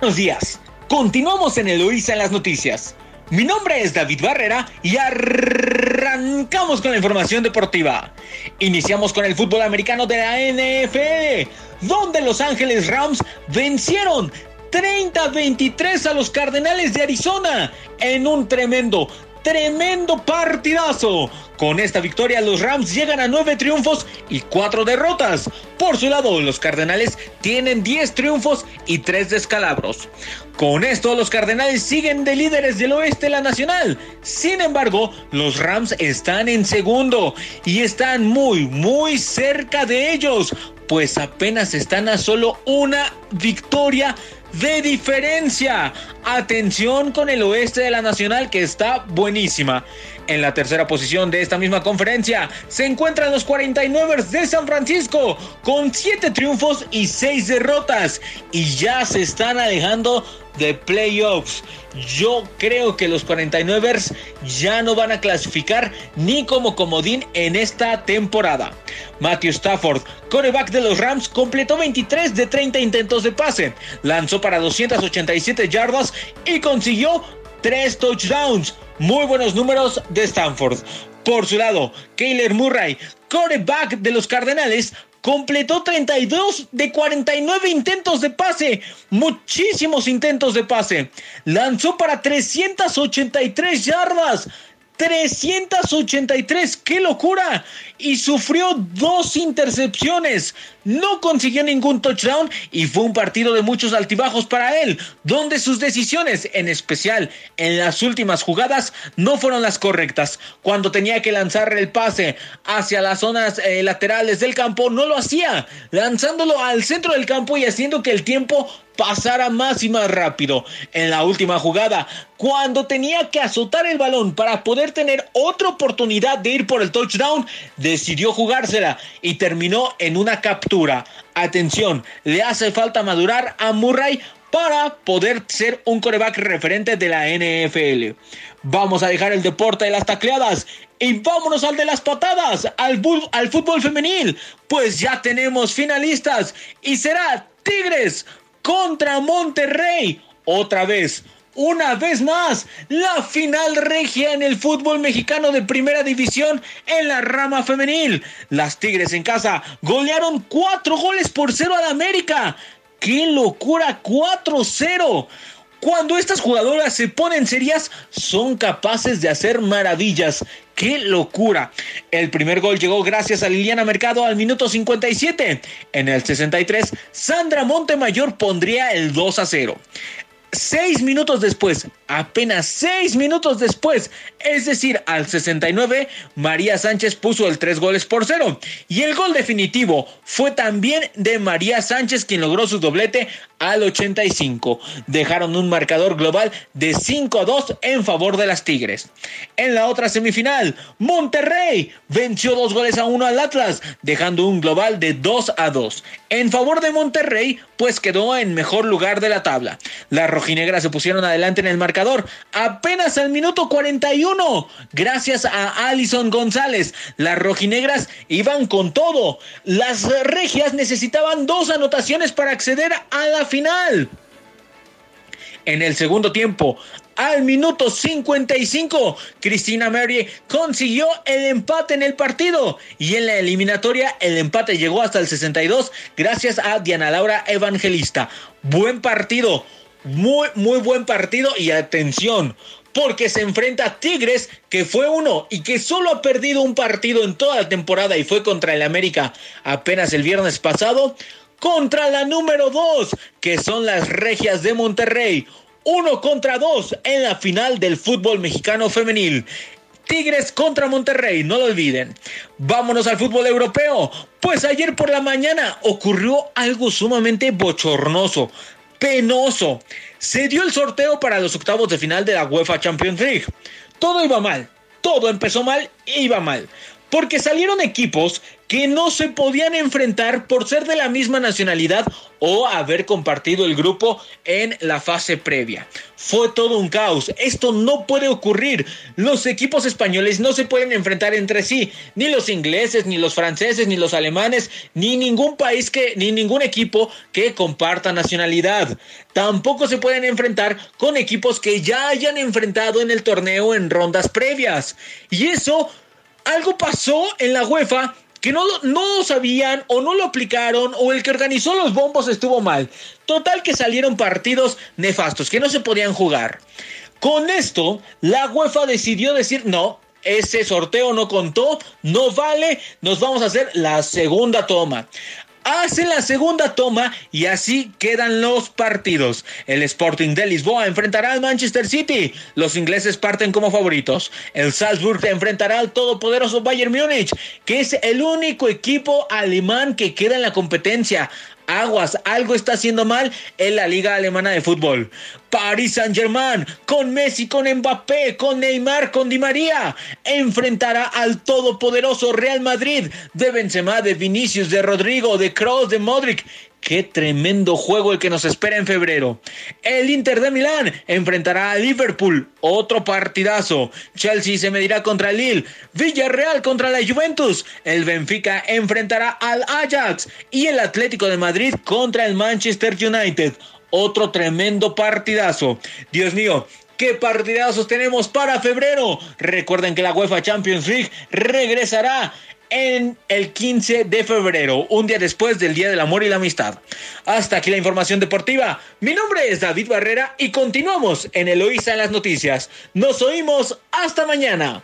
Buenos días. Continuamos en Eloísa en las noticias. Mi nombre es David Barrera y arrancamos con la información deportiva. Iniciamos con el fútbol americano de la NFL, donde Los Ángeles Rams vencieron 30-23 a los Cardenales de Arizona en un tremendo, tremendo partidazo. Con esta victoria los Rams llegan a nueve triunfos y cuatro derrotas. Por su lado, los Cardenales tienen 10 triunfos y tres descalabros. Con esto, los Cardenales siguen de líderes del oeste de la Nacional. Sin embargo, los Rams están en segundo y están muy, muy cerca de ellos, pues apenas están a solo una victoria de diferencia. Atención con el oeste de la Nacional que está buenísima. En la tercera posición de esta misma conferencia se encuentran los 49ers de San Francisco con 7 triunfos y 6 derrotas y ya se están alejando de playoffs. Yo creo que los 49ers ya no van a clasificar ni como comodín en esta temporada. Matthew Stafford, coreback de los Rams, completó 23 de 30 intentos de pase, lanzó para 287 yardas y consiguió 3 touchdowns. Muy buenos números de Stanford. Por su lado, Kyler Murray, coreback de los Cardenales, completó 32 de 49 intentos de pase, muchísimos intentos de pase. Lanzó para 383 yardas. 383, qué locura. Y sufrió dos intercepciones. No consiguió ningún touchdown y fue un partido de muchos altibajos para él, donde sus decisiones, en especial en las últimas jugadas, no fueron las correctas. Cuando tenía que lanzar el pase hacia las zonas eh, laterales del campo, no lo hacía, lanzándolo al centro del campo y haciendo que el tiempo pasara más y más rápido. En la última jugada, cuando tenía que azotar el balón para poder tener otra oportunidad de ir por el touchdown, decidió jugársela y terminó en una captura. Atención, le hace falta madurar a Murray para poder ser un coreback referente de la NFL. Vamos a dejar el deporte de las tacleadas y vámonos al de las patadas, al, al fútbol femenil, pues ya tenemos finalistas y será Tigres contra Monterrey. Otra vez, una vez más, la final regia en el fútbol mexicano de primera división en la rama femenil. Las Tigres en casa golearon cuatro goles por cero al América. ¡Qué locura! 4-0. Cuando estas jugadoras se ponen serias, son capaces de hacer maravillas. ¡Qué locura! El primer gol llegó gracias a Liliana Mercado al minuto 57. En el 63, Sandra Montemayor pondría el 2 a 0. Seis minutos después, apenas seis minutos después, es decir, al 69, María Sánchez puso el tres goles por cero. Y el gol definitivo fue también de María Sánchez, quien logró su doblete al 85. Dejaron un marcador global de 5 a 2 en favor de las Tigres. En la otra semifinal, Monterrey venció dos goles a uno al Atlas, dejando un global de 2 a 2. En favor de Monterrey, pues quedó en mejor lugar de la tabla. Las rojinegras se pusieron adelante en el marcador apenas al minuto 41, gracias a Alison González. Las rojinegras iban con todo. Las regias necesitaban dos anotaciones para acceder a la final. En el segundo tiempo, al minuto 55, Cristina Mary consiguió el empate en el partido y en la eliminatoria el empate llegó hasta el 62 gracias a Diana Laura Evangelista. Buen partido, muy, muy buen partido y atención. Porque se enfrenta a Tigres, que fue uno y que solo ha perdido un partido en toda la temporada y fue contra el América apenas el viernes pasado contra la número 2, que son las Regias de Monterrey. Uno contra dos en la final del fútbol mexicano femenil. Tigres contra Monterrey, no lo olviden. Vámonos al fútbol europeo. Pues ayer por la mañana ocurrió algo sumamente bochornoso, penoso. Se dio el sorteo para los octavos de final de la UEFA Champions League. Todo iba mal, todo empezó mal, iba mal. Porque salieron equipos que no se podían enfrentar por ser de la misma nacionalidad o haber compartido el grupo en la fase previa. Fue todo un caos. Esto no puede ocurrir. Los equipos españoles no se pueden enfrentar entre sí, ni los ingleses, ni los franceses, ni los alemanes, ni ningún país que ni ningún equipo que comparta nacionalidad. Tampoco se pueden enfrentar con equipos que ya hayan enfrentado en el torneo en rondas previas. Y eso algo pasó en la UEFA que no, no sabían o no lo aplicaron o el que organizó los bombos estuvo mal. Total que salieron partidos nefastos, que no se podían jugar. Con esto, la UEFA decidió decir, no, ese sorteo no contó, no vale, nos vamos a hacer la segunda toma hace la segunda toma y así quedan los partidos. El Sporting de Lisboa enfrentará al Manchester City. Los ingleses parten como favoritos. El Salzburg enfrentará al todopoderoso Bayern Múnich, que es el único equipo alemán que queda en la competencia aguas, algo está haciendo mal en la Liga Alemana de Fútbol. Paris Saint-Germain, con Messi, con Mbappé, con Neymar, con Di María, enfrentará al todopoderoso Real Madrid de Benzema, de Vinicius, de Rodrigo, de Kroos, de Modric Qué tremendo juego el que nos espera en febrero. El Inter de Milán enfrentará a Liverpool, otro partidazo. Chelsea se medirá contra Lille, Villarreal contra la Juventus, el Benfica enfrentará al Ajax y el Atlético de Madrid contra el Manchester United. Otro tremendo partidazo. Dios mío, qué partidazos tenemos para febrero. Recuerden que la UEFA Champions League regresará en el 15 de febrero, un día después del Día del Amor y la Amistad. Hasta aquí la información deportiva. Mi nombre es David Barrera y continuamos en Eloísa en las noticias. Nos oímos hasta mañana.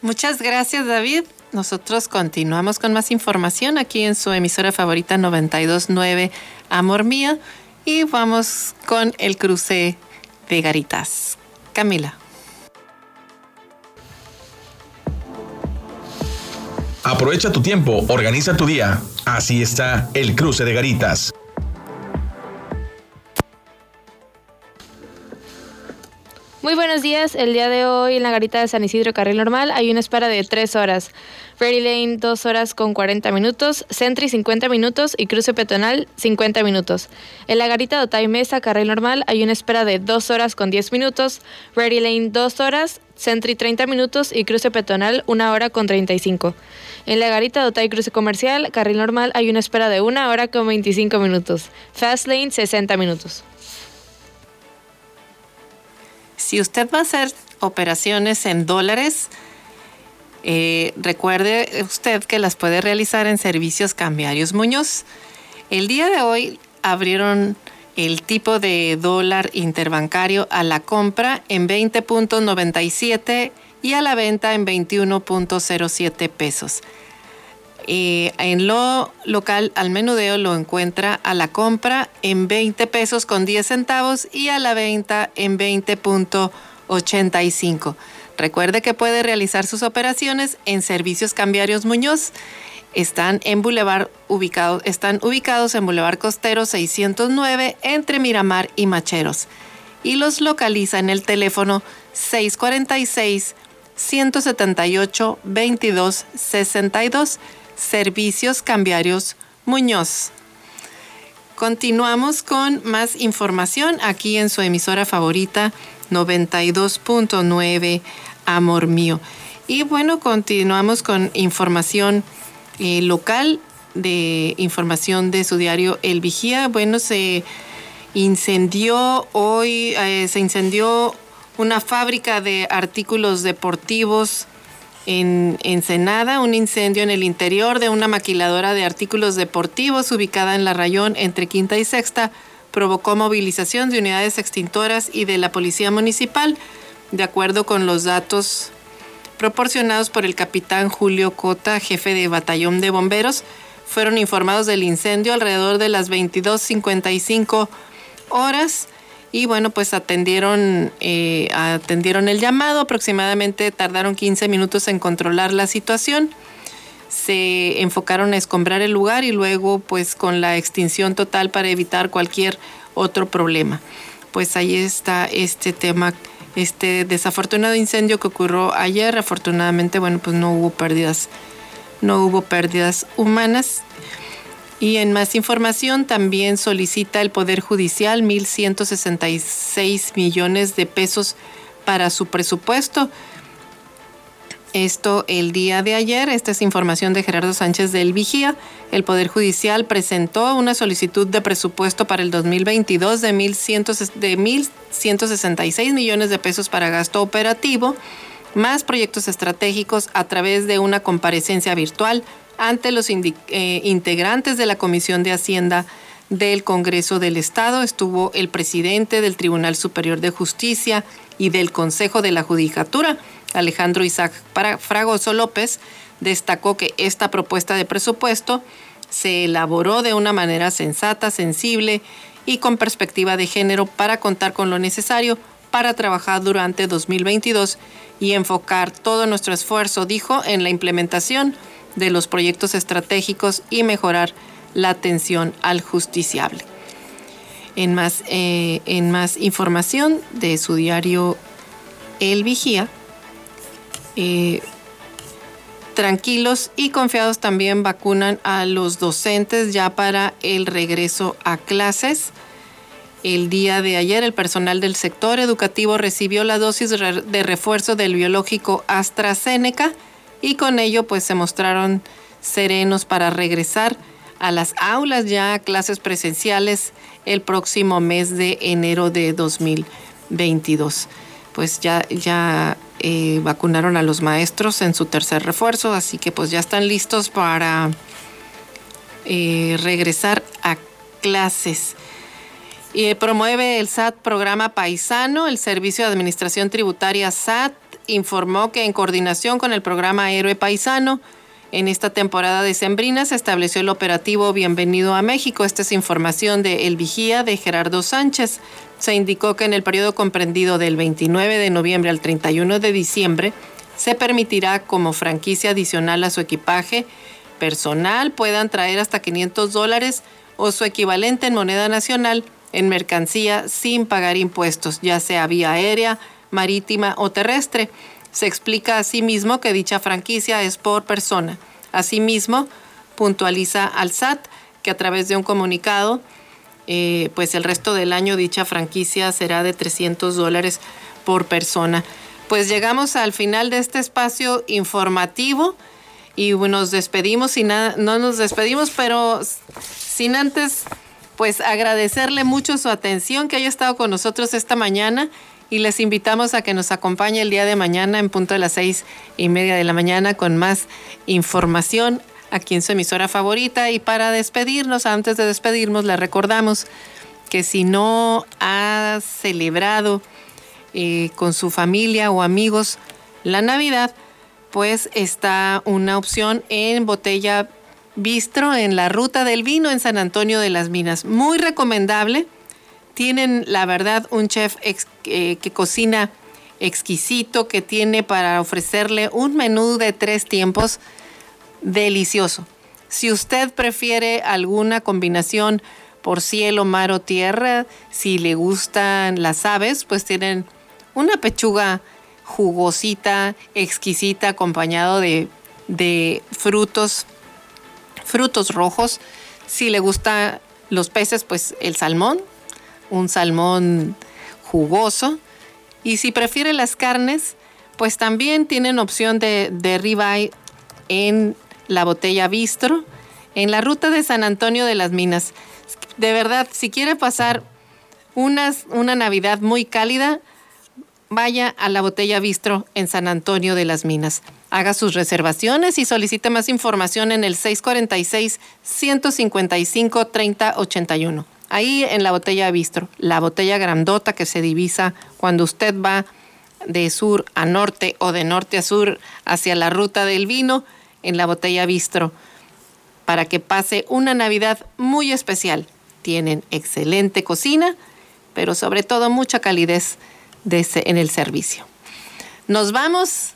Muchas gracias David. Nosotros continuamos con más información aquí en su emisora favorita 929 Amor Mío y vamos con el cruce de Garitas. Camila. Aprovecha tu tiempo, organiza tu día. Así está el cruce de garitas. Muy buenos días. El día de hoy en la garita de San Isidro Carril Normal hay una espera de 3 horas. Ferry Lane 2 horas con 40 minutos, Sentry 50 minutos y cruce peatonal 50 minutos. En la garita de Otay Mesa Carril Normal hay una espera de 2 horas con 10 minutos, Ready Lane 2 horas, Sentry 30 minutos y cruce peatonal 1 hora con 35. En la garita de Otay Cruce Comercial, carril normal, hay una espera de 1 hora con 25 minutos. Fast Lane 60 minutos. Si usted va a hacer operaciones en dólares, eh, recuerde usted que las puede realizar en Servicios Cambiarios Muñoz. El día de hoy abrieron el tipo de dólar interbancario a la compra en 20.97 y a la venta en 21.07 pesos. Eh, en lo local al menudeo lo encuentra a la compra en 20 pesos con 10 centavos y a la venta en 20.85. Recuerde que puede realizar sus operaciones en Servicios Cambiarios Muñoz. Están en Boulevard ubicados, están ubicados en Boulevard Costero 609 entre Miramar y Macheros. Y los localiza en el teléfono 646 178 22 62 Servicios Cambiarios Muñoz. Continuamos con más información aquí en su emisora favorita 92.9 Amor Mío. Y bueno, continuamos con información eh, local, de información de su diario El Vigía. Bueno, se incendió hoy, eh, se incendió una fábrica de artículos deportivos en Ensenada, un incendio en el interior de una maquiladora de artículos deportivos ubicada en la rayón entre Quinta y Sexta provocó movilización de unidades extintoras y de la Policía Municipal, de acuerdo con los datos proporcionados por el capitán Julio Cota, jefe de batallón de bomberos. Fueron informados del incendio alrededor de las 22.55 horas y bueno, pues atendieron, eh, atendieron el llamado, aproximadamente tardaron 15 minutos en controlar la situación, se enfocaron a escombrar el lugar y luego pues con la extinción total para evitar cualquier otro problema. Pues ahí está este tema este desafortunado incendio que ocurrió ayer. Afortunadamente, bueno, pues no hubo pérdidas, no hubo pérdidas humanas. Y en más información también solicita el Poder Judicial 1.166 millones de pesos para su presupuesto. Esto el día de ayer, esta es información de Gerardo Sánchez del Vigía. El Poder Judicial presentó una solicitud de presupuesto para el 2022 de 1.166 millones de pesos para gasto operativo, más proyectos estratégicos a través de una comparecencia virtual ante los eh, integrantes de la Comisión de Hacienda del Congreso del Estado. Estuvo el presidente del Tribunal Superior de Justicia y del Consejo de la Judicatura Alejandro Isaac Fragoso López, destacó que esta propuesta de presupuesto se elaboró de una manera sensata, sensible y con perspectiva de género para contar con lo necesario para trabajar durante 2022 y enfocar todo nuestro esfuerzo, dijo, en la implementación de los proyectos estratégicos y mejorar la atención al justiciable. En más, eh, en más información de su diario El Vigía, eh, tranquilos y confiados también vacunan a los docentes ya para el regreso a clases. El día de ayer el personal del sector educativo recibió la dosis de refuerzo del biológico AstraZeneca y con ello pues se mostraron serenos para regresar a las aulas ya a clases presenciales el próximo mes de enero de 2022. Pues ya, ya eh, vacunaron a los maestros en su tercer refuerzo, así que pues ya están listos para eh, regresar a clases. Y promueve el SAT programa paisano, el Servicio de Administración Tributaria SAT informó que en coordinación con el programa Héroe Paisano, en esta temporada de Sembrina se estableció el operativo Bienvenido a México. Esta es información de El Vigía de Gerardo Sánchez se indicó que en el periodo comprendido del 29 de noviembre al 31 de diciembre se permitirá como franquicia adicional a su equipaje personal puedan traer hasta 500 dólares o su equivalente en moneda nacional en mercancía sin pagar impuestos, ya sea vía aérea, marítima o terrestre. Se explica asimismo que dicha franquicia es por persona. Asimismo, puntualiza al SAT que a través de un comunicado eh, pues el resto del año dicha franquicia será de 300 dólares por persona. Pues llegamos al final de este espacio informativo y nos despedimos y no nos despedimos, pero sin antes pues agradecerle mucho su atención que haya estado con nosotros esta mañana y les invitamos a que nos acompañe el día de mañana en punto de las seis y media de la mañana con más información aquí en su emisora favorita. Y para despedirnos, antes de despedirnos, le recordamos que si no ha celebrado eh, con su familia o amigos la Navidad, pues está una opción en botella bistro en la ruta del vino en San Antonio de las Minas. Muy recomendable. Tienen, la verdad, un chef que cocina exquisito, que tiene para ofrecerle un menú de tres tiempos delicioso. Si usted prefiere alguna combinación por cielo, mar o tierra, si le gustan las aves, pues tienen una pechuga jugosita, exquisita, acompañado de, de frutos, frutos rojos. Si le gustan los peces, pues el salmón, un salmón jugoso. Y si prefiere las carnes, pues también tienen opción de, de ribeye en la botella Bistro en la ruta de San Antonio de las Minas. De verdad, si quiere pasar unas, una Navidad muy cálida, vaya a la botella Bistro en San Antonio de las Minas. Haga sus reservaciones y solicite más información en el 646-155-3081. Ahí en la botella Bistro, la botella grandota que se divisa cuando usted va de sur a norte o de norte a sur hacia la ruta del vino en la botella Bistro para que pase una Navidad muy especial. Tienen excelente cocina, pero sobre todo mucha calidez en el servicio. Nos vamos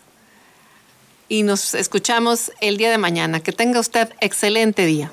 y nos escuchamos el día de mañana. Que tenga usted excelente día.